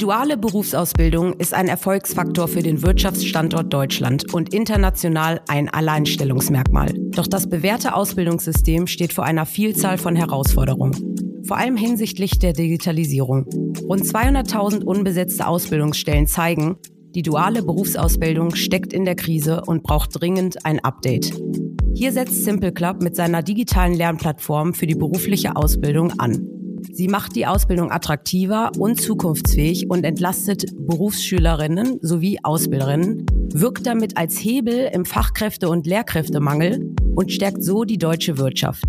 duale Berufsausbildung ist ein Erfolgsfaktor für den Wirtschaftsstandort Deutschland und international ein Alleinstellungsmerkmal. Doch das bewährte Ausbildungssystem steht vor einer Vielzahl von Herausforderungen. Vor allem hinsichtlich der Digitalisierung. Rund 200.000 unbesetzte Ausbildungsstellen zeigen, die duale Berufsausbildung steckt in der Krise und braucht dringend ein Update. Hier setzt Simple Club mit seiner digitalen Lernplattform für die berufliche Ausbildung an. Sie macht die Ausbildung attraktiver und zukunftsfähig und entlastet Berufsschülerinnen sowie Ausbilderinnen, wirkt damit als Hebel im Fachkräfte- und Lehrkräftemangel und stärkt so die deutsche Wirtschaft.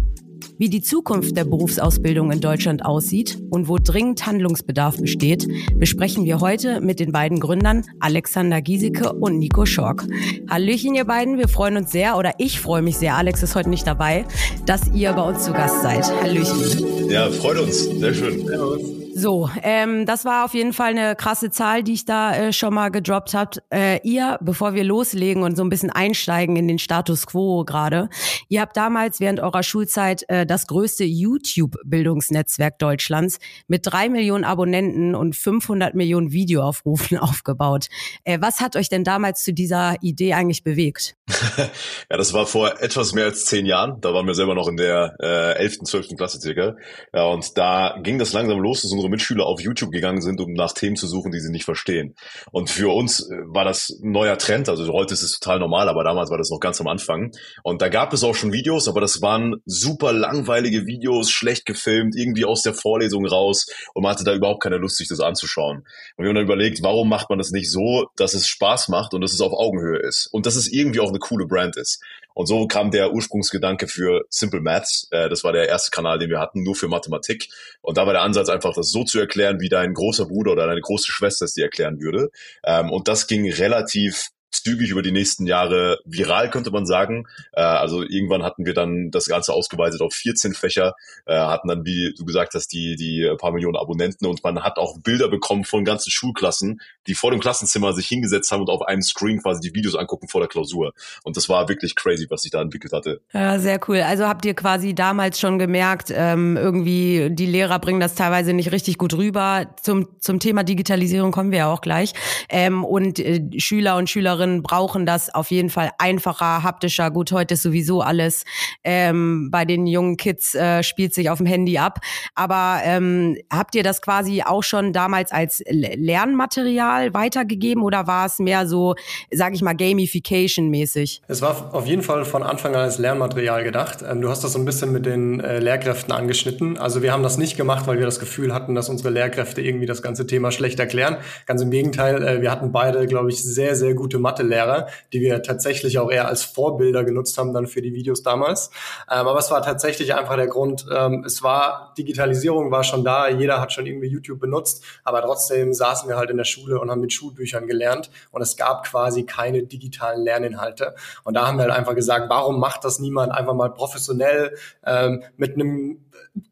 Wie die Zukunft der Berufsausbildung in Deutschland aussieht und wo dringend Handlungsbedarf besteht, besprechen wir heute mit den beiden Gründern Alexander Giesecke und Nico Schork. Hallöchen, ihr beiden. Wir freuen uns sehr, oder ich freue mich sehr, Alex ist heute nicht dabei, dass ihr bei uns zu Gast seid. Hallöchen. Ja, freut uns. Sehr schön. Servus. So, ähm, das war auf jeden Fall eine krasse Zahl, die ich da äh, schon mal gedroppt habe. Äh, ihr, bevor wir loslegen und so ein bisschen einsteigen in den Status quo gerade, ihr habt damals während eurer Schulzeit äh, das größte YouTube-Bildungsnetzwerk Deutschlands mit drei Millionen Abonnenten und 500 Millionen Videoaufrufen aufgebaut. Äh, was hat euch denn damals zu dieser Idee eigentlich bewegt? ja, das war vor etwas mehr als zehn Jahren. Da waren wir selber noch in der äh, 11., 12. Klasse circa. Ja, und da ging das langsam los, dass unsere Mitschüler auf YouTube gegangen sind, um nach Themen zu suchen, die sie nicht verstehen. Und für uns äh, war das ein neuer Trend. Also heute ist es total normal, aber damals war das noch ganz am Anfang. Und da gab es auch schon Videos, aber das waren super langweilige Videos, schlecht gefilmt, irgendwie aus der Vorlesung raus. Und man hatte da überhaupt keine Lust, sich das anzuschauen. Und wir haben dann überlegt, warum macht man das nicht so, dass es Spaß macht und dass es auf Augenhöhe ist. Und dass es irgendwie auch eine coole Brand ist. Und so kam der Ursprungsgedanke für Simple Maths. Äh, das war der erste Kanal, den wir hatten, nur für Mathematik. Und da war der Ansatz einfach, das so zu erklären, wie dein großer Bruder oder deine große Schwester es dir erklären würde. Ähm, und das ging relativ zügig über die nächsten Jahre viral, könnte man sagen. Äh, also irgendwann hatten wir dann das Ganze ausgeweitet auf 14 Fächer, äh, hatten dann, wie du gesagt hast, die, die paar Millionen Abonnenten und man hat auch Bilder bekommen von ganzen Schulklassen, die vor dem Klassenzimmer sich hingesetzt haben und auf einem Screen quasi die Videos angucken vor der Klausur. Und das war wirklich crazy, was sich da entwickelt hatte. Ja, sehr cool. Also habt ihr quasi damals schon gemerkt, ähm, irgendwie die Lehrer bringen das teilweise nicht richtig gut rüber. Zum, zum Thema Digitalisierung kommen wir ja auch gleich. Ähm, und äh, Schüler und Schülerinnen Schülerinnen brauchen das auf jeden Fall einfacher, haptischer. Gut, heute ist sowieso alles ähm, bei den jungen Kids äh, spielt sich auf dem Handy ab. Aber ähm, habt ihr das quasi auch schon damals als Lernmaterial weitergegeben oder war es mehr so, sage ich mal, Gamification-mäßig? Es war auf jeden Fall von Anfang an als Lernmaterial gedacht. Ähm, du hast das so ein bisschen mit den äh, Lehrkräften angeschnitten. Also wir haben das nicht gemacht, weil wir das Gefühl hatten, dass unsere Lehrkräfte irgendwie das ganze Thema schlecht erklären. Ganz im Gegenteil, äh, wir hatten beide, glaube ich, sehr, sehr gute Mathe Mathelehrer, die wir tatsächlich auch eher als Vorbilder genutzt haben dann für die Videos damals. Ähm, aber es war tatsächlich einfach der Grund, ähm, es war, Digitalisierung war schon da, jeder hat schon irgendwie YouTube benutzt, aber trotzdem saßen wir halt in der Schule und haben mit Schulbüchern gelernt und es gab quasi keine digitalen Lerninhalte. Und da haben wir halt einfach gesagt, warum macht das niemand einfach mal professionell ähm, mit einem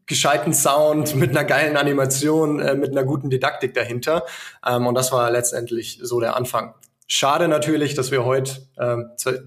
gescheiten Sound, mit einer geilen Animation, äh, mit einer guten Didaktik dahinter. Ähm, und das war letztendlich so der Anfang. Schade natürlich, dass wir heute, äh,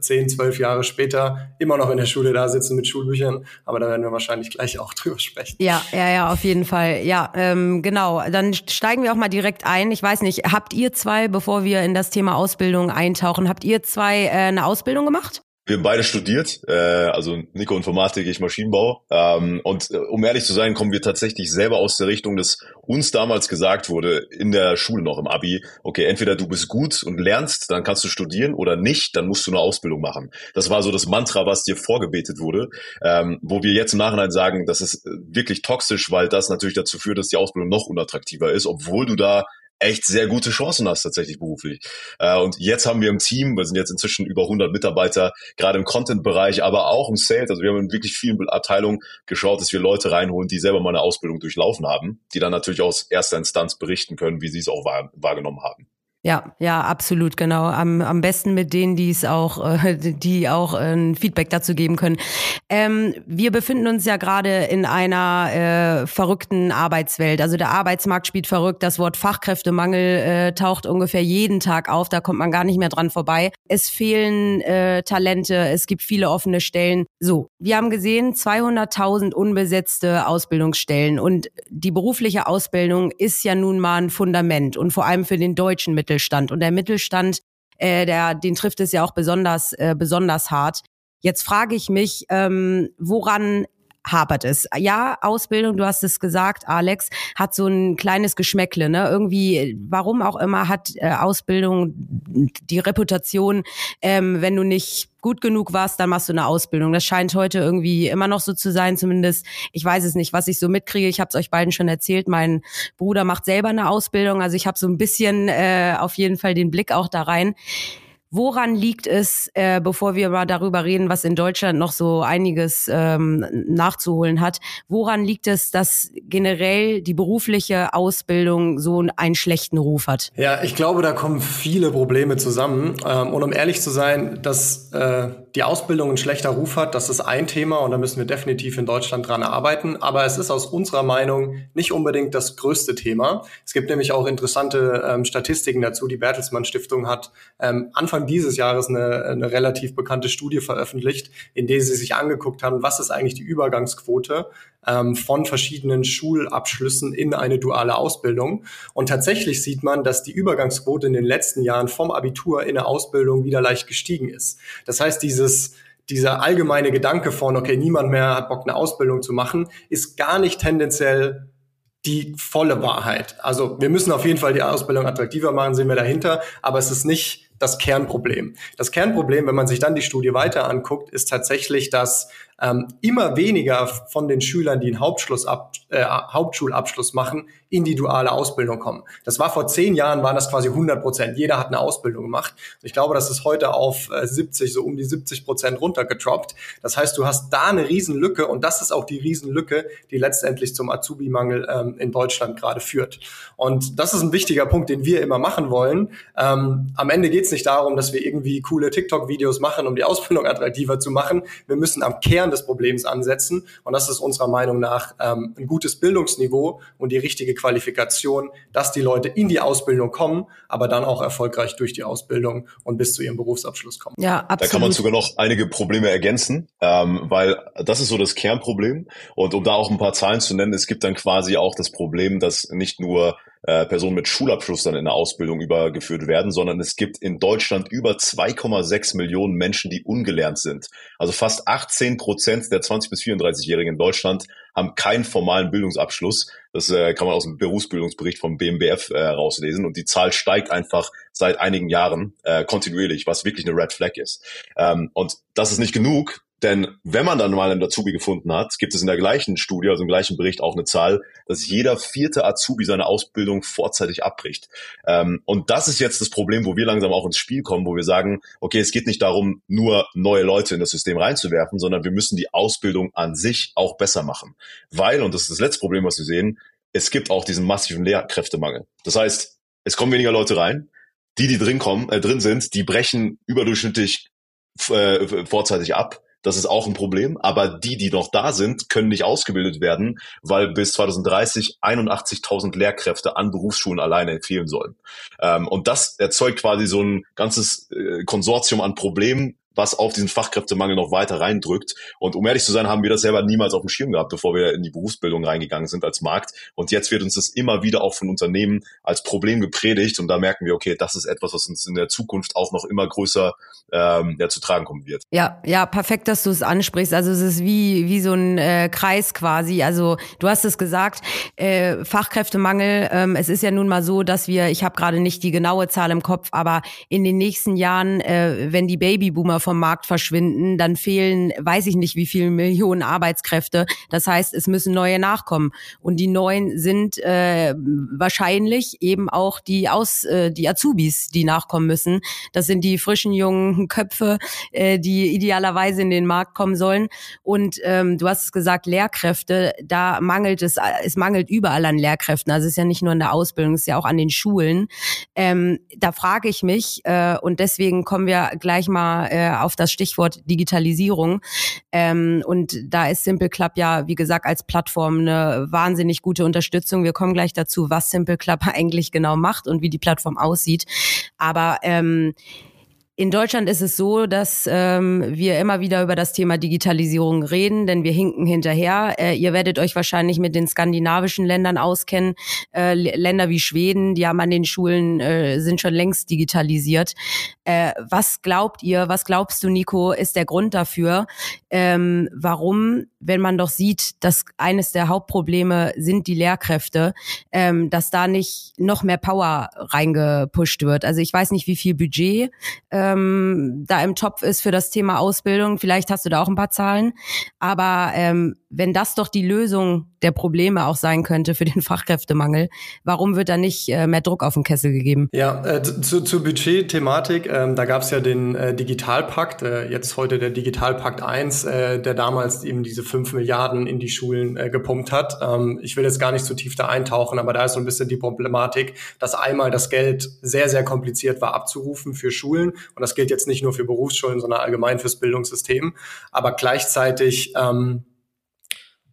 zehn, zwölf Jahre später, immer noch in der Schule da sitzen mit Schulbüchern. Aber da werden wir wahrscheinlich gleich auch drüber sprechen. Ja, ja, ja, auf jeden Fall. Ja, ähm, genau. Dann steigen wir auch mal direkt ein. Ich weiß nicht, habt ihr zwei, bevor wir in das Thema Ausbildung eintauchen, habt ihr zwei äh, eine Ausbildung gemacht? Wir haben beide studiert, äh, also Nico Informatik, ich Maschinenbau. Ähm, und äh, um ehrlich zu sein, kommen wir tatsächlich selber aus der Richtung, dass uns damals gesagt wurde, in der Schule noch im Abi, okay, entweder du bist gut und lernst, dann kannst du studieren oder nicht, dann musst du eine Ausbildung machen. Das war so das Mantra, was dir vorgebetet wurde, ähm, wo wir jetzt im Nachhinein sagen, das ist wirklich toxisch, weil das natürlich dazu führt, dass die Ausbildung noch unattraktiver ist, obwohl du da echt sehr gute Chancen hast tatsächlich beruflich. Äh, und jetzt haben wir im Team, wir sind jetzt inzwischen über 100 Mitarbeiter, gerade im Content-Bereich, aber auch im Sales. Also wir haben in wirklich vielen Abteilungen geschaut, dass wir Leute reinholen, die selber mal eine Ausbildung durchlaufen haben, die dann natürlich aus erster Instanz berichten können, wie sie es auch wahr, wahrgenommen haben. Ja, ja, absolut, genau. Am, am besten mit denen, die es auch, äh, die auch äh, ein Feedback dazu geben können. Ähm, wir befinden uns ja gerade in einer äh, verrückten Arbeitswelt. Also der Arbeitsmarkt spielt verrückt. Das Wort Fachkräftemangel äh, taucht ungefähr jeden Tag auf. Da kommt man gar nicht mehr dran vorbei. Es fehlen äh, Talente. Es gibt viele offene Stellen. So, wir haben gesehen 200.000 unbesetzte Ausbildungsstellen und die berufliche Ausbildung ist ja nun mal ein Fundament und vor allem für den deutschen Mittel Mittelstand. Und der Mittelstand, äh, der, den trifft es ja auch besonders, äh, besonders hart. Jetzt frage ich mich, ähm, woran hapert es. Ja, Ausbildung, du hast es gesagt, Alex, hat so ein kleines Geschmäckle. Ne? Irgendwie, warum auch immer, hat äh, Ausbildung die Reputation, ähm, wenn du nicht gut genug warst, dann machst du eine Ausbildung. Das scheint heute irgendwie immer noch so zu sein, zumindest. Ich weiß es nicht, was ich so mitkriege. Ich habe es euch beiden schon erzählt. Mein Bruder macht selber eine Ausbildung, also ich habe so ein bisschen äh, auf jeden Fall den Blick auch da rein. Woran liegt es, äh, bevor wir mal darüber reden, was in Deutschland noch so einiges ähm, nachzuholen hat, woran liegt es, dass generell die berufliche Ausbildung so einen schlechten Ruf hat? Ja, ich glaube, da kommen viele Probleme zusammen. Ähm, und um ehrlich zu sein, dass äh, die Ausbildung einen schlechter Ruf hat, das ist ein Thema und da müssen wir definitiv in Deutschland dran arbeiten. Aber es ist aus unserer Meinung nicht unbedingt das größte Thema. Es gibt nämlich auch interessante ähm, Statistiken dazu. Die Bertelsmann Stiftung hat ähm, Anfang Anfang dieses Jahres eine, eine relativ bekannte Studie veröffentlicht, in der sie sich angeguckt haben, was ist eigentlich die Übergangsquote ähm, von verschiedenen Schulabschlüssen in eine duale Ausbildung. Und tatsächlich sieht man, dass die Übergangsquote in den letzten Jahren vom Abitur in eine Ausbildung wieder leicht gestiegen ist. Das heißt, dieses dieser allgemeine Gedanke von, okay, niemand mehr hat Bock, eine Ausbildung zu machen, ist gar nicht tendenziell die volle Wahrheit. Also wir müssen auf jeden Fall die Ausbildung attraktiver machen, sehen wir dahinter, aber es ist nicht das Kernproblem. Das Kernproblem, wenn man sich dann die Studie weiter anguckt, ist tatsächlich, dass ähm, immer weniger von den Schülern, die einen Hauptschlussab, äh, Hauptschulabschluss machen, in die duale Ausbildung kommen. Das war vor zehn Jahren, waren das quasi 100 Prozent. Jeder hat eine Ausbildung gemacht. Ich glaube, das ist heute auf äh, 70, so um die 70 Prozent runtergetroppt. Das heißt, du hast da eine Riesenlücke und das ist auch die Riesenlücke, die letztendlich zum Azubi-Mangel ähm, in Deutschland gerade führt. Und das ist ein wichtiger Punkt, den wir immer machen wollen. Ähm, am Ende geht es nicht darum, dass wir irgendwie coole TikTok-Videos machen, um die Ausbildung attraktiver zu machen. Wir müssen am Kern des Problems ansetzen. Und das ist unserer Meinung nach ähm, ein gutes Bildungsniveau und die richtige Qualifikation, dass die Leute in die Ausbildung kommen, aber dann auch erfolgreich durch die Ausbildung und bis zu ihrem Berufsabschluss kommen. Ja, absolut. Da kann man sogar noch einige Probleme ergänzen, ähm, weil das ist so das Kernproblem. Und um da auch ein paar Zahlen zu nennen, es gibt dann quasi auch das Problem, dass nicht nur äh, Personen mit Schulabschluss dann in der Ausbildung übergeführt werden, sondern es gibt in Deutschland über 2,6 Millionen Menschen, die ungelernt sind. Also fast 18 Prozent der 20 bis 34-Jährigen in Deutschland haben keinen formalen Bildungsabschluss. Das äh, kann man aus dem Berufsbildungsbericht vom BMBF äh, rauslesen. Und die Zahl steigt einfach seit einigen Jahren äh, kontinuierlich, was wirklich eine Red Flag ist. Ähm, und das ist nicht genug. Denn wenn man dann mal einen Azubi gefunden hat, gibt es in der gleichen Studie, also im gleichen Bericht auch eine Zahl, dass jeder vierte Azubi seine Ausbildung vorzeitig abbricht. Ähm, und das ist jetzt das Problem, wo wir langsam auch ins Spiel kommen, wo wir sagen, okay, es geht nicht darum, nur neue Leute in das System reinzuwerfen, sondern wir müssen die Ausbildung an sich auch besser machen. Weil, und das ist das letzte Problem, was wir sehen, es gibt auch diesen massiven Lehrkräftemangel. Das heißt, es kommen weniger Leute rein, die, die drin kommen, äh, drin sind, die brechen überdurchschnittlich äh, vorzeitig ab das ist auch ein Problem. Aber die, die noch da sind, können nicht ausgebildet werden, weil bis 2030 81.000 Lehrkräfte an Berufsschulen alleine fehlen sollen. Ähm, und das erzeugt quasi so ein ganzes äh, Konsortium an Problemen, was auf diesen Fachkräftemangel noch weiter reindrückt. Und um ehrlich zu sein, haben wir das selber niemals auf dem Schirm gehabt, bevor wir in die Berufsbildung reingegangen sind als Markt. Und jetzt wird uns das immer wieder auch von Unternehmen als Problem gepredigt. Und da merken wir, okay, das ist etwas, was uns in der Zukunft auch noch immer größer ähm, ja, zu tragen kommen wird. Ja, ja, perfekt, dass du es ansprichst. Also es ist wie, wie so ein äh, Kreis quasi. Also du hast es gesagt, äh, Fachkräftemangel. Ähm, es ist ja nun mal so, dass wir, ich habe gerade nicht die genaue Zahl im Kopf, aber in den nächsten Jahren, äh, wenn die Babyboomer vom Markt verschwinden, dann fehlen, weiß ich nicht, wie viele Millionen Arbeitskräfte. Das heißt, es müssen neue nachkommen. Und die neuen sind äh, wahrscheinlich eben auch die Aus, äh, die Azubis, die nachkommen müssen. Das sind die frischen jungen Köpfe, äh, die idealerweise in den Markt kommen sollen. Und ähm, du hast es gesagt, Lehrkräfte, da mangelt es, es mangelt überall an Lehrkräften. Also es ist ja nicht nur in der Ausbildung, es ist ja auch an den Schulen. Ähm, da frage ich mich, äh, und deswegen kommen wir gleich mal äh, auf das Stichwort Digitalisierung. Ähm, und da ist Simple Club ja, wie gesagt, als Plattform eine wahnsinnig gute Unterstützung. Wir kommen gleich dazu, was Simple Club eigentlich genau macht und wie die Plattform aussieht. Aber ähm, in Deutschland ist es so, dass ähm, wir immer wieder über das Thema Digitalisierung reden, denn wir hinken hinterher. Äh, ihr werdet euch wahrscheinlich mit den skandinavischen Ländern auskennen. Äh, Länder wie Schweden, die haben an den Schulen, äh, sind schon längst digitalisiert. Äh, was glaubt ihr, was glaubst du, Nico, ist der Grund dafür, ähm, warum, wenn man doch sieht, dass eines der Hauptprobleme sind die Lehrkräfte, ähm, dass da nicht noch mehr Power reingepusht wird? Also ich weiß nicht, wie viel Budget äh, ähm, da im Topf ist für das Thema Ausbildung. Vielleicht hast du da auch ein paar Zahlen. Aber ähm, wenn das doch die Lösung der Probleme auch sein könnte für den Fachkräftemangel, warum wird da nicht äh, mehr Druck auf den Kessel gegeben? Ja, äh, zu, zur Budget-Thematik, ähm, da gab es ja den äh, Digitalpakt, äh, jetzt heute der Digitalpakt 1, äh, der damals eben diese 5 Milliarden in die Schulen äh, gepumpt hat. Ähm, ich will jetzt gar nicht zu tief da eintauchen, aber da ist so ein bisschen die Problematik, dass einmal das Geld sehr, sehr kompliziert war abzurufen für Schulen und das gilt jetzt nicht nur für Berufsschulen, sondern allgemein fürs Bildungssystem, aber gleichzeitig ähm,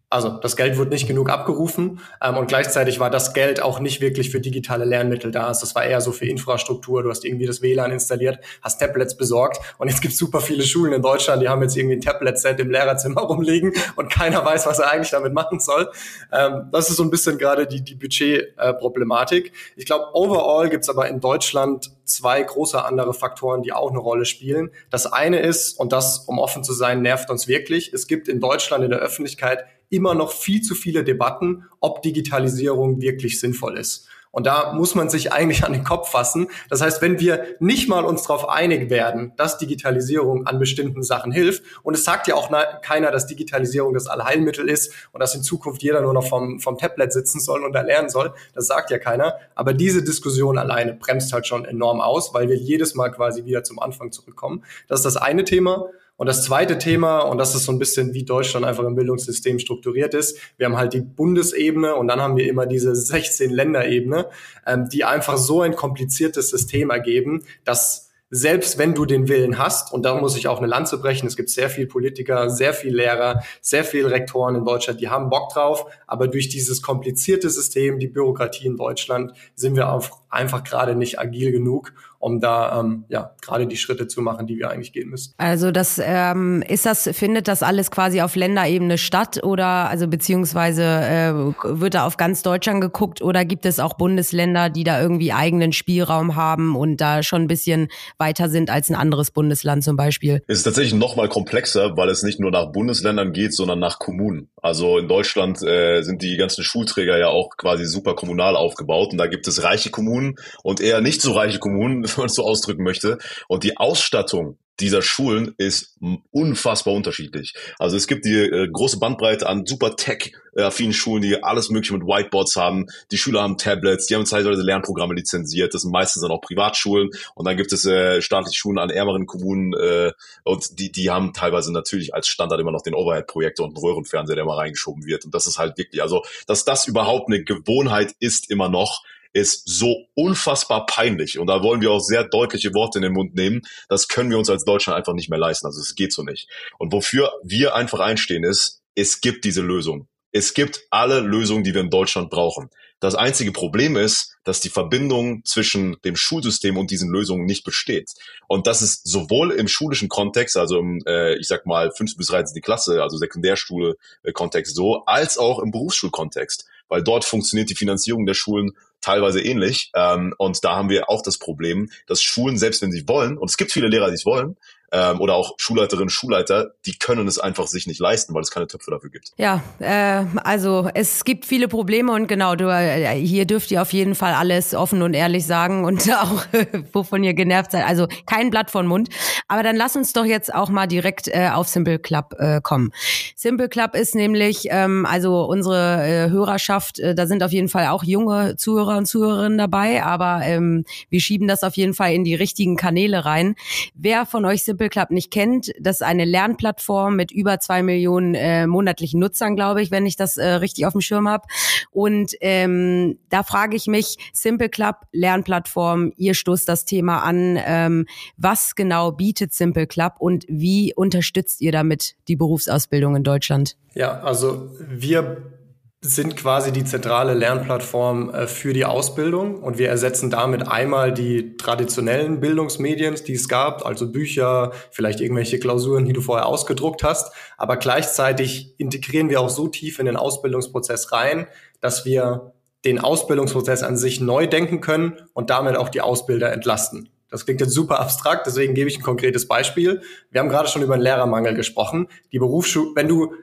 also das Geld wird nicht genug abgerufen ähm, und gleichzeitig war das Geld auch nicht wirklich für digitale Lernmittel da. Das war eher so für Infrastruktur. Du hast irgendwie das WLAN installiert, hast Tablets besorgt und jetzt gibt es super viele Schulen in Deutschland, die haben jetzt irgendwie ein Tablet-Set im Lehrerzimmer rumliegen und keiner weiß, was er eigentlich damit machen soll. Ähm, das ist so ein bisschen gerade die, die Budget-Problematik. ich glaube, overall gibt es aber in Deutschland zwei große andere Faktoren, die auch eine Rolle spielen. Das eine ist, und das, um offen zu sein, nervt uns wirklich, es gibt in Deutschland in der Öffentlichkeit immer noch viel zu viele Debatten, ob Digitalisierung wirklich sinnvoll ist. Und da muss man sich eigentlich an den Kopf fassen. Das heißt, wenn wir nicht mal uns darauf einig werden, dass Digitalisierung an bestimmten Sachen hilft, und es sagt ja auch keiner, dass Digitalisierung das Allheilmittel ist und dass in Zukunft jeder nur noch vom, vom Tablet sitzen soll und da lernen soll, das sagt ja keiner. Aber diese Diskussion alleine bremst halt schon enorm aus, weil wir jedes Mal quasi wieder zum Anfang zurückkommen. Das ist das eine Thema. Und das zweite Thema, und das ist so ein bisschen, wie Deutschland einfach im Bildungssystem strukturiert ist, wir haben halt die Bundesebene und dann haben wir immer diese 16 Länderebene, ähm, die einfach so ein kompliziertes System ergeben, dass selbst wenn du den Willen hast, und da muss ich auch eine Lanze brechen, es gibt sehr viel Politiker, sehr viel Lehrer, sehr viel Rektoren in Deutschland, die haben Bock drauf, aber durch dieses komplizierte System, die Bürokratie in Deutschland, sind wir auch einfach gerade nicht agil genug, um da ähm, ja gerade die Schritte zu machen, die wir eigentlich gehen müssen. Also das ähm, ist das findet das alles quasi auf Länderebene statt oder also beziehungsweise äh, wird da auf ganz Deutschland geguckt oder gibt es auch Bundesländer, die da irgendwie eigenen Spielraum haben und da schon ein bisschen weiter sind als ein anderes Bundesland zum Beispiel? Es ist tatsächlich noch mal komplexer, weil es nicht nur nach Bundesländern geht, sondern nach Kommunen. Also in Deutschland äh, sind die ganzen Schulträger ja auch quasi super kommunal aufgebaut und da gibt es reiche Kommunen und eher nicht so reiche Kommunen, wenn man es so ausdrücken möchte. Und die Ausstattung dieser Schulen ist unfassbar unterschiedlich. Also es gibt die äh, große Bandbreite an super tech-affinen Schulen, die alles mögliche mit Whiteboards haben. Die Schüler haben Tablets, die haben teilweise Lernprogramme lizenziert. Das sind meistens dann auch Privatschulen. Und dann gibt es äh, staatliche Schulen an ärmeren Kommunen äh, und die, die haben teilweise natürlich als Standard immer noch den Overhead-Projektor und einen Röhrenfernseher, der mal reingeschoben wird. Und das ist halt wirklich, also dass das überhaupt eine Gewohnheit ist immer noch, ist so unfassbar peinlich. Und da wollen wir auch sehr deutliche Worte in den Mund nehmen. Das können wir uns als Deutschland einfach nicht mehr leisten. Also es geht so nicht. Und wofür wir einfach einstehen ist, es gibt diese Lösung. Es gibt alle Lösungen, die wir in Deutschland brauchen. Das einzige Problem ist, dass die Verbindung zwischen dem Schulsystem und diesen Lösungen nicht besteht. Und das ist sowohl im schulischen Kontext, also im, äh, ich sag mal, 5. bis 13. Klasse, also Sekundärschule-Kontext so, als auch im Berufsschulkontext. Weil dort funktioniert die Finanzierung der Schulen teilweise ähnlich. Ähm, und da haben wir auch das Problem, dass Schulen, selbst wenn sie wollen, und es gibt viele Lehrer, die es wollen, ähm, oder auch Schulleiterinnen, Schulleiter, die können es einfach sich nicht leisten, weil es keine Töpfe dafür gibt. Ja, äh, also es gibt viele Probleme und genau, du, äh, hier dürft ihr auf jeden Fall alles offen und ehrlich sagen und auch wovon ihr genervt seid. Also kein Blatt von Mund. Aber dann lass uns doch jetzt auch mal direkt äh, auf Simple Club äh, kommen. Simple Club ist nämlich, ähm, also unsere äh, Hörerschaft, äh, da sind auf jeden Fall auch junge Zuhörer und Zuhörerinnen dabei, aber ähm, wir schieben das auf jeden Fall in die richtigen Kanäle rein. Wer von euch Simple Club nicht kennt, das ist eine Lernplattform mit über zwei Millionen äh, monatlichen Nutzern, glaube ich, wenn ich das äh, richtig auf dem Schirm habe. Und ähm, da frage ich mich, Simple Club, Lernplattform, ihr stoßt das Thema an. Ähm, was genau bietet Simple Club und wie unterstützt ihr damit die Berufsausbildung in Deutschland? Ja, also wir sind quasi die zentrale Lernplattform äh, für die Ausbildung und wir ersetzen damit einmal die traditionellen Bildungsmedien, die es gab, also Bücher, vielleicht irgendwelche Klausuren, die du vorher ausgedruckt hast, aber gleichzeitig integrieren wir auch so tief in den Ausbildungsprozess rein, dass wir den Ausbildungsprozess an sich neu denken können und damit auch die Ausbilder entlasten. Das klingt jetzt super abstrakt, deswegen gebe ich ein konkretes Beispiel. Wir haben gerade schon über den Lehrermangel gesprochen. Die Berufsschule, wenn du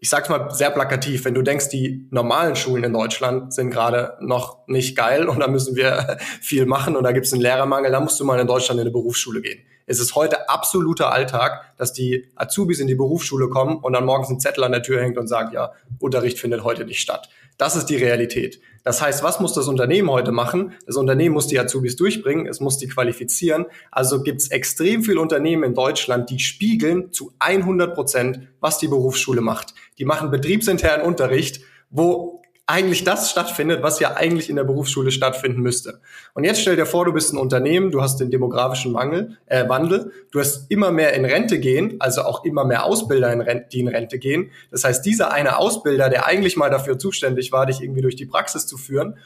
ich sag's mal sehr plakativ, wenn du denkst, die normalen Schulen in Deutschland sind gerade noch nicht geil und da müssen wir viel machen und da gibt's einen Lehrermangel, dann musst du mal in Deutschland in eine Berufsschule gehen. Es ist heute absoluter Alltag, dass die Azubis in die Berufsschule kommen und dann morgens ein Zettel an der Tür hängt und sagt, ja, Unterricht findet heute nicht statt. Das ist die Realität. Das heißt, was muss das Unternehmen heute machen? Das Unternehmen muss die Azubis durchbringen, es muss die qualifizieren. Also gibt es extrem viele Unternehmen in Deutschland, die spiegeln zu 100 Prozent, was die Berufsschule macht. Die machen betriebsinternen Unterricht, wo eigentlich das stattfindet, was ja eigentlich in der Berufsschule stattfinden müsste. Und jetzt stell dir vor, du bist ein Unternehmen, du hast den demografischen Mangel, äh, Wandel, du hast immer mehr in Rente gehen, also auch immer mehr Ausbilder, in Rente, die in Rente gehen. Das heißt, dieser eine Ausbilder, der eigentlich mal dafür zuständig war, dich irgendwie durch die Praxis zu führen,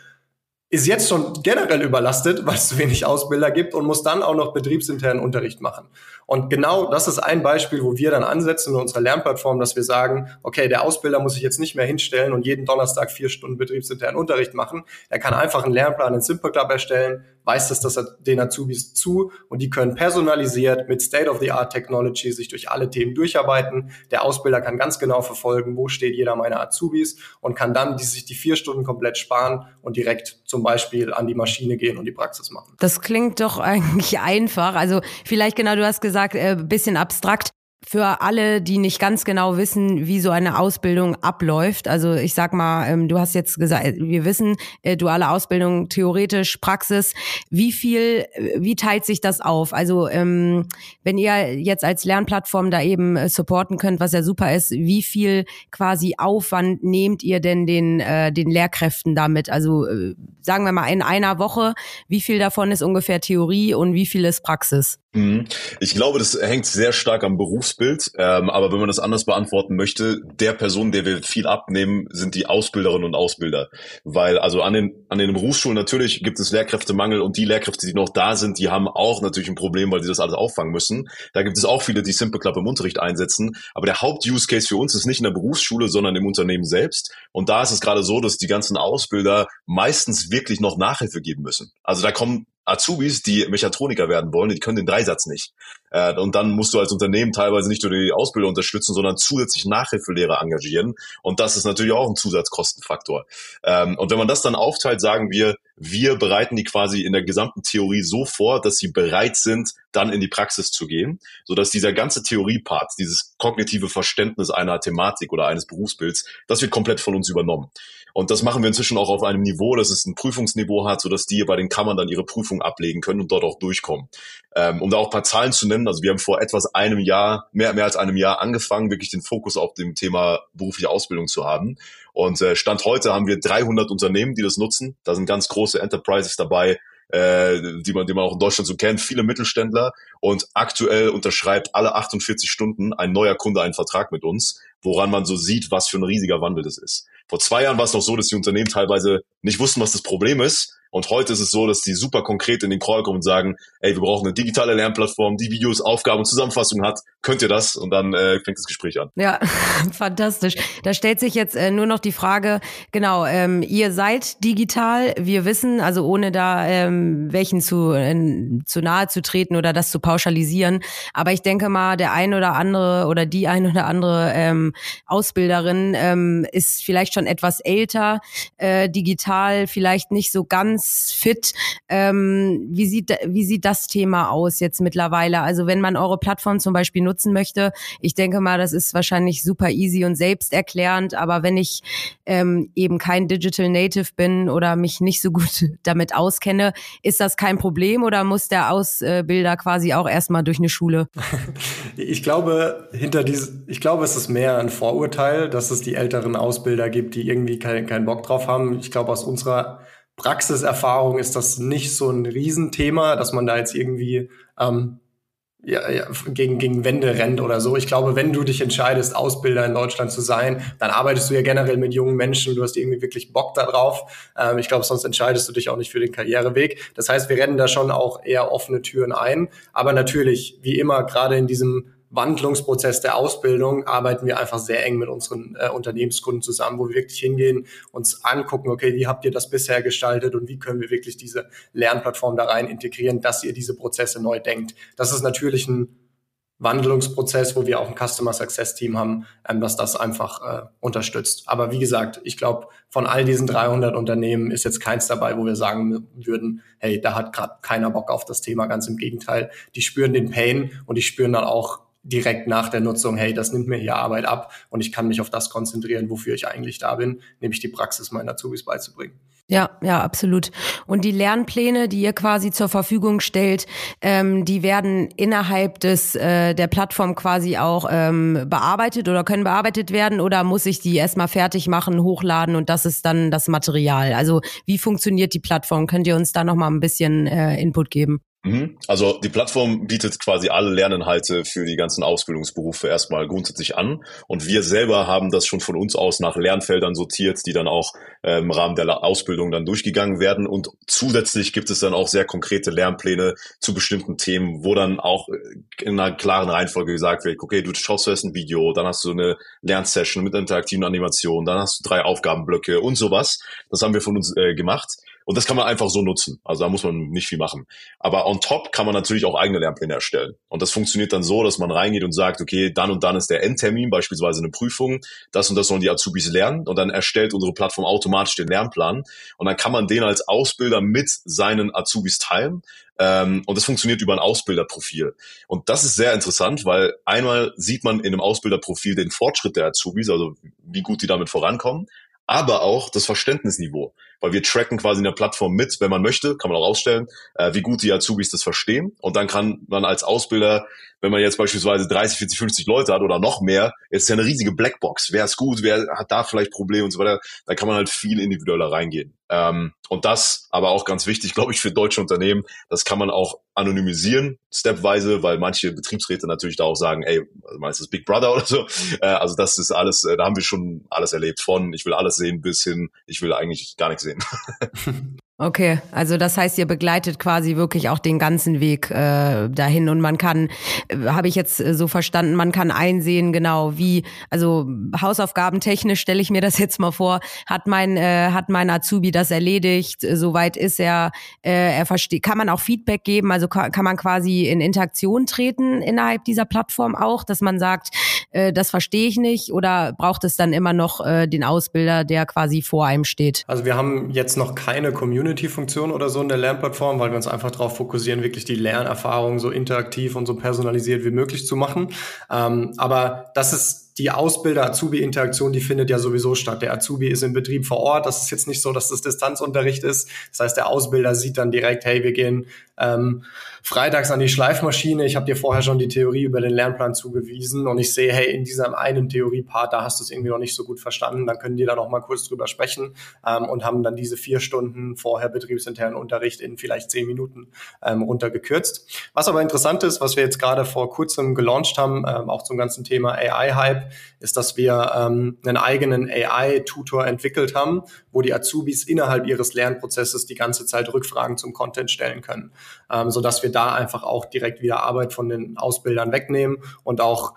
ist jetzt schon generell überlastet, weil es zu wenig Ausbilder gibt und muss dann auch noch betriebsinternen Unterricht machen. Und genau das ist ein Beispiel, wo wir dann ansetzen in unserer Lernplattform, dass wir sagen, okay, der Ausbilder muss sich jetzt nicht mehr hinstellen und jeden Donnerstag vier Stunden betriebsinternen Unterricht machen. Er kann einfach einen Lernplan in Simple Club erstellen, weiß das, dass er den Azubis zu und die können personalisiert mit State-of-the-Art Technology sich durch alle Themen durcharbeiten. Der Ausbilder kann ganz genau verfolgen, wo steht jeder meiner Azubis und kann dann die, sich die vier Stunden komplett sparen und direkt zum Beispiel an die Maschine gehen und die Praxis machen. Das klingt doch eigentlich einfach. Also vielleicht genau, du hast gesagt, äh, bisschen abstrakt für alle, die nicht ganz genau wissen, wie so eine Ausbildung abläuft. Also ich sag mal, ähm, du hast jetzt gesagt, wir wissen, äh, duale Ausbildung, theoretisch, Praxis. Wie viel, äh, wie teilt sich das auf? Also ähm, wenn ihr jetzt als Lernplattform da eben äh, supporten könnt, was ja super ist, wie viel quasi Aufwand nehmt ihr denn den, äh, den Lehrkräften damit? Also äh, sagen wir mal in einer Woche, wie viel davon ist ungefähr Theorie und wie viel ist Praxis? Mhm. Ich glaube, das hängt sehr stark am Berufsbild. Ähm, aber wenn man das anders beantworten möchte, der Person, der wir viel abnehmen, sind die Ausbilderinnen und Ausbilder. Weil also an den, an den Berufsschulen natürlich gibt es Lehrkräftemangel und die Lehrkräfte, die noch da sind, die haben auch natürlich ein Problem, weil sie das alles auffangen müssen. Da gibt es auch viele, die Simple Club im Unterricht einsetzen. Aber der Haupt-Use-Case für uns ist nicht in der Berufsschule, sondern im Unternehmen selbst. Und da ist es gerade so, dass die ganzen Ausbilder meistens wirklich noch Nachhilfe geben müssen. Also da kommen Azubis, die Mechatroniker werden wollen, die können den Dreisatz nicht. Äh, und dann musst du als Unternehmen teilweise nicht nur die Ausbildung unterstützen, sondern zusätzlich Nachhilfelehrer engagieren. Und das ist natürlich auch ein Zusatzkostenfaktor. Ähm, und wenn man das dann aufteilt, sagen wir, wir bereiten die quasi in der gesamten Theorie so vor, dass sie bereit sind, dann in die Praxis zu gehen, sodass dieser ganze Theoriepart, dieses kognitive Verständnis einer Thematik oder eines Berufsbilds, das wird komplett von uns übernommen. Und das machen wir inzwischen auch auf einem Niveau, dass es ein Prüfungsniveau hat, sodass die bei den Kammern dann ihre Prüfung ablegen können und dort auch durchkommen. Ähm, um da auch ein paar Zahlen zu nennen, also wir haben vor etwas einem Jahr, mehr, mehr als einem Jahr angefangen, wirklich den Fokus auf dem Thema berufliche Ausbildung zu haben. Und äh, Stand heute haben wir 300 Unternehmen, die das nutzen. Da sind ganz große Enterprises dabei, äh, die man, die man auch in Deutschland so kennt, viele Mittelständler. Und aktuell unterschreibt alle 48 Stunden ein neuer Kunde einen Vertrag mit uns, woran man so sieht, was für ein riesiger Wandel das ist. Vor zwei Jahren war es noch so, dass die Unternehmen teilweise nicht wussten, was das Problem ist und heute ist es so, dass die super konkret in den Call kommen und sagen, ey, wir brauchen eine digitale Lernplattform, die Videos, Aufgaben und Zusammenfassungen hat. Könnt ihr das? Und dann äh, fängt das Gespräch an. Ja, fantastisch. Da stellt sich jetzt äh, nur noch die Frage, genau, ähm, ihr seid digital, wir wissen, also ohne da ähm, welchen zu, äh, zu nahe zu treten oder das zu pauschalisieren. Aber ich denke mal, der ein oder andere oder die ein oder andere ähm, Ausbilderin ähm, ist vielleicht schon etwas älter, äh, digital vielleicht nicht so ganz ganz fit. Ähm, wie, sieht, wie sieht das Thema aus jetzt mittlerweile? Also wenn man eure Plattform zum Beispiel nutzen möchte, ich denke mal, das ist wahrscheinlich super easy und selbsterklärend, aber wenn ich ähm, eben kein Digital Native bin oder mich nicht so gut damit auskenne, ist das kein Problem oder muss der Ausbilder quasi auch erstmal durch eine Schule? Ich glaube, hinter diese, ich glaube, es ist mehr ein Vorurteil, dass es die älteren Ausbilder gibt, die irgendwie keinen kein Bock drauf haben. Ich glaube, aus unserer Praxiserfahrung ist das nicht so ein Riesenthema, dass man da jetzt irgendwie ähm, ja, ja, gegen, gegen Wände rennt oder so. Ich glaube, wenn du dich entscheidest, Ausbilder in Deutschland zu sein, dann arbeitest du ja generell mit jungen Menschen, du hast irgendwie wirklich Bock darauf. Ähm, ich glaube, sonst entscheidest du dich auch nicht für den Karriereweg. Das heißt, wir rennen da schon auch eher offene Türen ein. Aber natürlich, wie immer, gerade in diesem Wandlungsprozess der Ausbildung arbeiten wir einfach sehr eng mit unseren äh, Unternehmenskunden zusammen, wo wir wirklich hingehen, uns angucken, okay, wie habt ihr das bisher gestaltet und wie können wir wirklich diese Lernplattform da rein integrieren, dass ihr diese Prozesse neu denkt. Das ist natürlich ein Wandlungsprozess, wo wir auch ein Customer Success Team haben, ähm, dass das einfach äh, unterstützt. Aber wie gesagt, ich glaube, von all diesen 300 Unternehmen ist jetzt keins dabei, wo wir sagen würden, hey, da hat gerade keiner Bock auf das Thema. Ganz im Gegenteil, die spüren den Pain und die spüren dann auch direkt nach der Nutzung, hey, das nimmt mir hier Arbeit ab und ich kann mich auf das konzentrieren, wofür ich eigentlich da bin, nämlich die Praxis meiner Azubis beizubringen. Ja, ja, absolut. Und die Lernpläne, die ihr quasi zur Verfügung stellt, ähm, die werden innerhalb des äh, der Plattform quasi auch ähm, bearbeitet oder können bearbeitet werden oder muss ich die erstmal fertig machen, hochladen und das ist dann das Material? Also wie funktioniert die Plattform? Könnt ihr uns da noch mal ein bisschen äh, Input geben? Mhm. Also die Plattform bietet quasi alle Lerninhalte für die ganzen Ausbildungsberufe erstmal grundsätzlich an. Und wir selber haben das schon von uns aus nach Lernfeldern sortiert, die dann auch äh, im Rahmen der Ausbildung dann durchgegangen werden. Und zusätzlich gibt es dann auch sehr konkrete Lernpläne zu bestimmten Themen, wo dann auch äh, in einer klaren Reihenfolge gesagt wird, okay, du schaust zuerst ein Video, dann hast du eine Lernsession mit interaktiven Animationen, dann hast du drei Aufgabenblöcke und sowas. Das haben wir von uns äh, gemacht. Und das kann man einfach so nutzen. Also da muss man nicht viel machen. Aber on top kann man natürlich auch eigene Lernpläne erstellen. Und das funktioniert dann so, dass man reingeht und sagt, okay, dann und dann ist der Endtermin, beispielsweise eine Prüfung, das und das sollen die Azubis lernen. Und dann erstellt unsere Plattform automatisch den Lernplan. Und dann kann man den als Ausbilder mit seinen Azubis teilen. Ähm, und das funktioniert über ein Ausbilderprofil. Und das ist sehr interessant, weil einmal sieht man in einem Ausbilderprofil den Fortschritt der Azubis, also wie gut die damit vorankommen aber auch das Verständnisniveau, weil wir tracken quasi in der Plattform mit, wenn man möchte, kann man auch ausstellen, äh, wie gut die Azubis das verstehen. Und dann kann man als Ausbilder, wenn man jetzt beispielsweise 30, 40, 50 Leute hat oder noch mehr, ist ja eine riesige Blackbox, wer ist gut, wer hat da vielleicht Probleme und so weiter, da kann man halt viel individueller reingehen. Ähm, und das, aber auch ganz wichtig, glaube ich, für deutsche Unternehmen, das kann man auch anonymisieren, stepweise, weil manche Betriebsräte natürlich da auch sagen, ey, also meinst du das Big Brother oder so? Äh, also das ist alles, äh, da haben wir schon alles erlebt von, ich will alles sehen bis hin, ich will eigentlich gar nichts sehen. Okay, also das heißt, ihr begleitet quasi wirklich auch den ganzen Weg äh, dahin und man kann, äh, habe ich jetzt äh, so verstanden, man kann einsehen, genau wie, also Hausaufgaben technisch stelle ich mir das jetzt mal vor, hat mein äh, hat mein Azubi das erledigt, soweit ist er, äh, er versteht, kann man auch Feedback geben, also kann, kann man quasi in Interaktion treten innerhalb dieser Plattform auch, dass man sagt, äh, das verstehe ich nicht oder braucht es dann immer noch äh, den Ausbilder, der quasi vor einem steht? Also wir haben jetzt noch keine Community Community-Funktion oder so in der Lernplattform, weil wir uns einfach darauf fokussieren, wirklich die Lernerfahrung so interaktiv und so personalisiert wie möglich zu machen. Ähm, aber das ist die Ausbilder-Azubi-Interaktion, die findet ja sowieso statt. Der Azubi ist im Betrieb vor Ort. Das ist jetzt nicht so, dass das Distanzunterricht ist. Das heißt, der Ausbilder sieht dann direkt, hey, wir gehen ähm, freitags an die Schleifmaschine. Ich habe dir vorher schon die Theorie über den Lernplan zugewiesen und ich sehe, hey, in diesem einen Theoriepart, da hast du es irgendwie noch nicht so gut verstanden. Dann können die da noch mal kurz drüber sprechen ähm, und haben dann diese vier Stunden vorher betriebsinternen Unterricht in vielleicht zehn Minuten ähm, runtergekürzt. Was aber interessant ist, was wir jetzt gerade vor kurzem gelauncht haben, ähm, auch zum ganzen Thema AI-Hype, Ist, dass wir ähm, einen eigenen AI-Tutor entwickelt haben, wo die Azubis innerhalb ihres Lernprozesses die ganze Zeit Rückfragen zum Content stellen können, ähm, so dass wir da einfach auch direkt wieder Arbeit von den Ausbildern wegnehmen und auch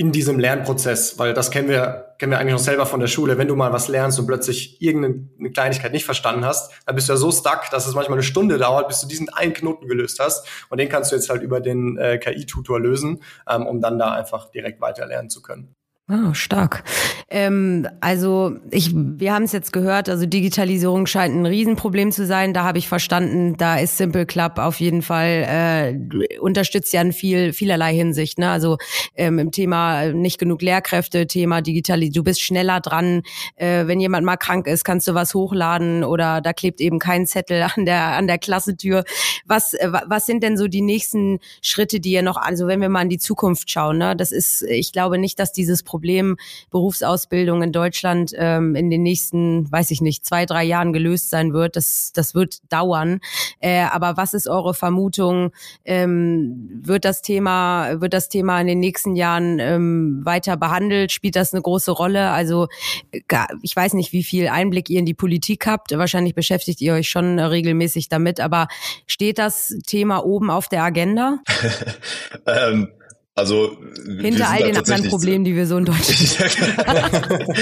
in diesem Lernprozess, weil das kennen wir, kennen wir eigentlich noch selber von der Schule. Wenn du mal was lernst und plötzlich irgendeine Kleinigkeit nicht verstanden hast, dann bist du ja so stuck, dass es manchmal eine Stunde dauert, bis du diesen einen Knoten gelöst hast. Und den kannst du jetzt halt über den äh, KI-Tutor lösen, ähm, um dann da einfach direkt weiter lernen zu können. Ah, stark. Ähm, also ich, wir haben es jetzt gehört, also Digitalisierung scheint ein Riesenproblem zu sein. Da habe ich verstanden, da ist Simple Club auf jeden Fall äh, unterstützt ja in viel vielerlei Hinsicht. Ne? Also ähm, im Thema nicht genug Lehrkräfte, Thema Digitalisierung. Du bist schneller dran. Äh, wenn jemand mal krank ist, kannst du was hochladen oder da klebt eben kein Zettel an der an der Klassetür. Was äh, was sind denn so die nächsten Schritte, die ihr noch? Also wenn wir mal in die Zukunft schauen, ne? Das ist, ich glaube nicht, dass dieses Problem Problem Berufsausbildung in Deutschland ähm, in den nächsten, weiß ich nicht, zwei, drei Jahren gelöst sein wird. Das, das wird dauern. Äh, aber was ist eure Vermutung? Ähm, wird das Thema, wird das Thema in den nächsten Jahren ähm, weiter behandelt? Spielt das eine große Rolle? Also ich weiß nicht, wie viel Einblick ihr in die Politik habt. Wahrscheinlich beschäftigt ihr euch schon regelmäßig damit. Aber steht das Thema oben auf der Agenda? ähm, also hinter all den anderen Problemen, die wir so in Deutschland haben.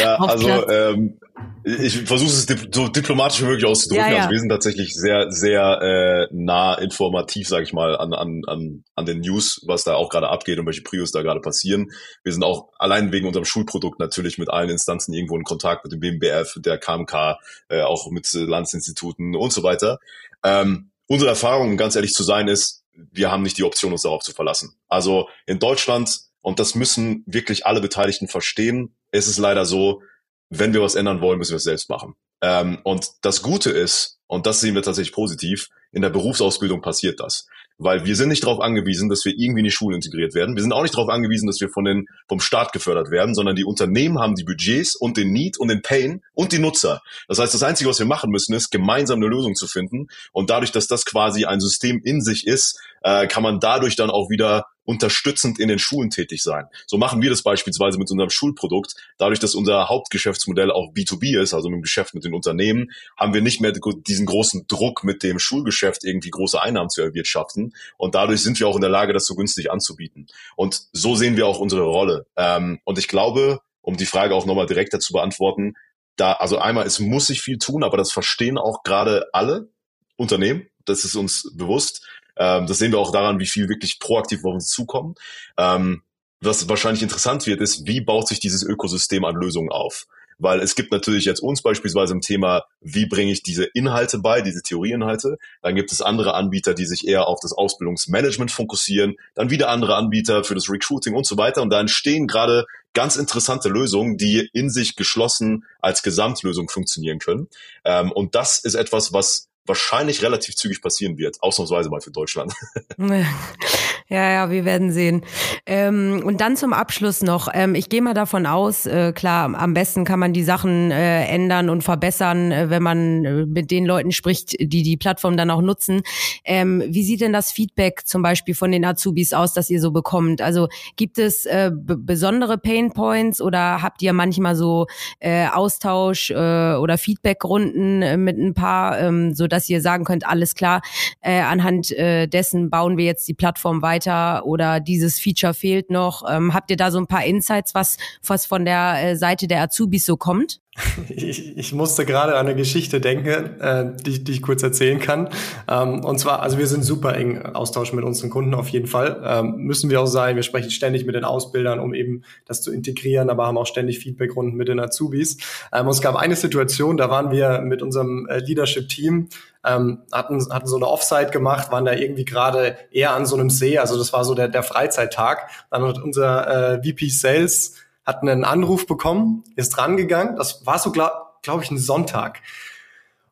ja, also ähm, ich versuche es dip so diplomatisch wie möglich auszudrücken. Ja, ja. Also wir sind tatsächlich sehr, sehr äh, nah informativ, sage ich mal, an, an, an, an den News, was da auch gerade abgeht und welche Prios da gerade passieren. Wir sind auch allein wegen unserem Schulprodukt natürlich mit allen Instanzen irgendwo in Kontakt, mit dem BMBF, der KMK, äh, auch mit Landsinstituten und so weiter. Ähm, unsere Erfahrung, ganz ehrlich zu sein, ist, wir haben nicht die Option, uns darauf zu verlassen. Also in Deutschland, und das müssen wirklich alle Beteiligten verstehen, ist es leider so, wenn wir was ändern wollen, müssen wir es selbst machen. Ähm, und das Gute ist, und das sehen wir tatsächlich positiv, in der Berufsausbildung passiert das. Weil wir sind nicht darauf angewiesen, dass wir irgendwie in die Schule integriert werden. Wir sind auch nicht darauf angewiesen, dass wir von den, vom Staat gefördert werden, sondern die Unternehmen haben die Budgets und den Need und den Pain und die Nutzer. Das heißt, das Einzige, was wir machen müssen, ist, gemeinsam eine Lösung zu finden. Und dadurch, dass das quasi ein System in sich ist, äh, kann man dadurch dann auch wieder unterstützend in den Schulen tätig sein. So machen wir das beispielsweise mit unserem Schulprodukt. Dadurch, dass unser Hauptgeschäftsmodell auch B2B ist, also mit dem Geschäft mit den Unternehmen, haben wir nicht mehr diesen großen Druck mit dem Schulgeschäft irgendwie große Einnahmen zu erwirtschaften. Und dadurch sind wir auch in der Lage, das so günstig anzubieten. Und so sehen wir auch unsere Rolle. Ähm, und ich glaube, um die Frage auch nochmal direkter zu beantworten, da, also einmal, es muss sich viel tun, aber das verstehen auch gerade alle Unternehmen. Das ist uns bewusst. Ähm, das sehen wir auch daran, wie viel wirklich proaktiv auf uns zukommen. Ähm, was wahrscheinlich interessant wird, ist, wie baut sich dieses Ökosystem an Lösungen auf? Weil es gibt natürlich jetzt uns beispielsweise im Thema, wie bringe ich diese Inhalte bei, diese Theorieinhalte. Dann gibt es andere Anbieter, die sich eher auf das Ausbildungsmanagement fokussieren. Dann wieder andere Anbieter für das Recruiting und so weiter. Und da entstehen gerade ganz interessante Lösungen, die in sich geschlossen als Gesamtlösung funktionieren können. Ähm, und das ist etwas, was wahrscheinlich relativ zügig passieren wird, ausnahmsweise mal für Deutschland. Ja, ja, wir werden sehen. Ähm, und dann zum Abschluss noch, ähm, ich gehe mal davon aus, äh, klar, am besten kann man die Sachen äh, ändern und verbessern, äh, wenn man äh, mit den Leuten spricht, die die Plattform dann auch nutzen. Ähm, wie sieht denn das Feedback zum Beispiel von den Azubis aus, das ihr so bekommt? Also gibt es äh, besondere Pain Points oder habt ihr manchmal so äh, Austausch oder Feedbackrunden mit ein paar, ähm, so dass ihr sagen könnt, alles klar, äh, anhand äh, dessen bauen wir jetzt die Plattform weiter weiter oder dieses Feature fehlt noch. Ähm, habt ihr da so ein paar Insights, was, was von der äh, Seite der Azubis so kommt? Ich, ich musste gerade an eine Geschichte denken, äh, die, die ich kurz erzählen kann. Ähm, und zwar, also wir sind super eng Austausch mit unseren Kunden auf jeden Fall. Ähm, müssen wir auch sein. Wir sprechen ständig mit den Ausbildern, um eben das zu integrieren, aber haben auch ständig Feedbackrunden mit den Azubis. Ähm, und es gab eine Situation, da waren wir mit unserem äh, Leadership-Team ähm, hatten, hatten so eine Offsite gemacht, waren da irgendwie gerade eher an so einem See, also das war so der, der Freizeittag. Dann hat unser äh, VP Sales hat einen Anruf bekommen, ist rangegangen. Das war so, glaube glaub ich, ein Sonntag.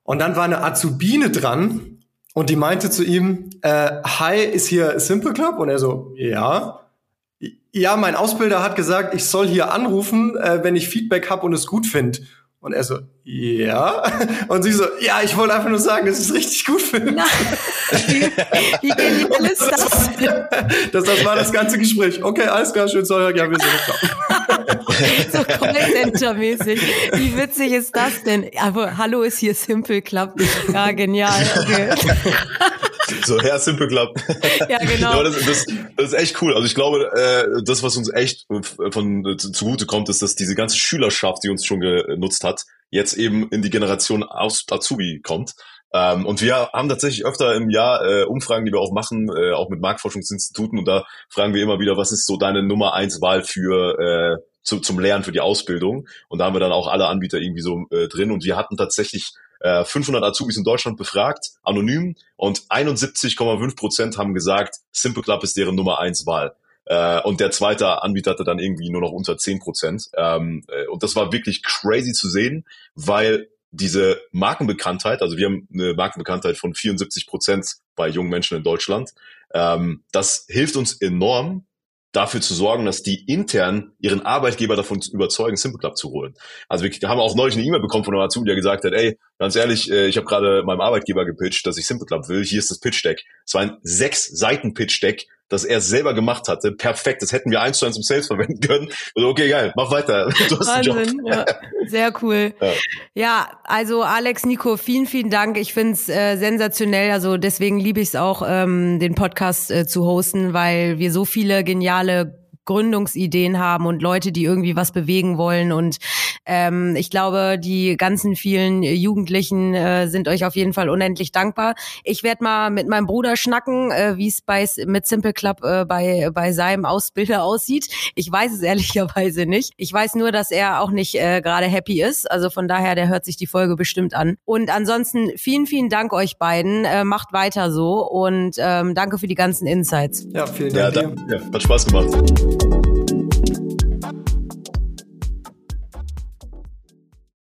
Und dann war eine Azubine dran und die meinte zu ihm, äh, hi, ist hier Simple Club? Und er so, ja. Ja, mein Ausbilder hat gesagt, ich soll hier anrufen, äh, wenn ich Feedback habe und es gut finde. Und er so, ja. Und sie so, ja, ich wollte einfach nur sagen, dass ich es richtig gut finde. wie, wie genial ist das? das? Das war das ganze Gespräch. Okay, alles klar, schön, sorry, ja, wir sind So Callcenter-mäßig. Wie witzig ist das denn? Aber hallo ist hier Simple Club. Ja, genial. Okay. So, Herr Simple Club. Ja, genau. ja, das, das, das, ist echt cool. Also ich glaube, äh, das, was uns echt von äh, zugute kommt, ist, dass diese ganze Schülerschaft, die uns schon genutzt hat, jetzt eben in die Generation aus Azubi kommt. Ähm, und wir haben tatsächlich öfter im Jahr äh, Umfragen, die wir auch machen, äh, auch mit Marktforschungsinstituten. Und da fragen wir immer wieder, was ist so deine Nummer eins Wahl für äh, zu, zum Lernen, für die Ausbildung? Und da haben wir dann auch alle Anbieter irgendwie so äh, drin. Und wir hatten tatsächlich 500 äh, Azubis in Deutschland befragt, anonym, und 71,5 Prozent haben gesagt, Simple Club ist deren Nummer eins Wahl. Äh, und der zweite Anbieter hatte dann irgendwie nur noch unter 10 Prozent. Ähm, äh, und das war wirklich crazy zu sehen, weil diese Markenbekanntheit, also wir haben eine Markenbekanntheit von 74 Prozent bei jungen Menschen in Deutschland, ähm, das hilft uns enorm, dafür zu sorgen, dass die intern ihren Arbeitgeber davon überzeugen, Simple Club zu holen. Also wir haben auch neulich eine E-Mail bekommen von einem Azubi, der gesagt hat, ey, ganz ehrlich, äh, ich habe gerade meinem Arbeitgeber gepitcht, dass ich Simple Club will. Hier ist das Pitch Deck. Es war ein sechs Seiten Pitch Deck das er selber gemacht hatte. Perfekt, das hätten wir eins zu eins im Sales verwenden können. Also okay, geil, mach weiter. Du hast Wahnsinn, ja. Sehr cool. Ja. ja. also Alex, Nico, vielen, vielen Dank. Ich find's äh, sensationell. Also deswegen liebe ich es auch, ähm, den Podcast äh, zu hosten, weil wir so viele geniale Gründungsideen haben und Leute, die irgendwie was bewegen wollen. Und ähm, ich glaube, die ganzen vielen Jugendlichen äh, sind euch auf jeden Fall unendlich dankbar. Ich werde mal mit meinem Bruder schnacken, äh, wie es bei mit Simple Club äh, bei bei seinem Ausbilder aussieht. Ich weiß es ehrlicherweise nicht. Ich weiß nur, dass er auch nicht äh, gerade happy ist. Also von daher, der hört sich die Folge bestimmt an. Und ansonsten vielen, vielen Dank euch beiden. Äh, macht weiter so und ähm, danke für die ganzen Insights. Ja, vielen Dank. Ja, danke. Ja, hat Spaß gemacht.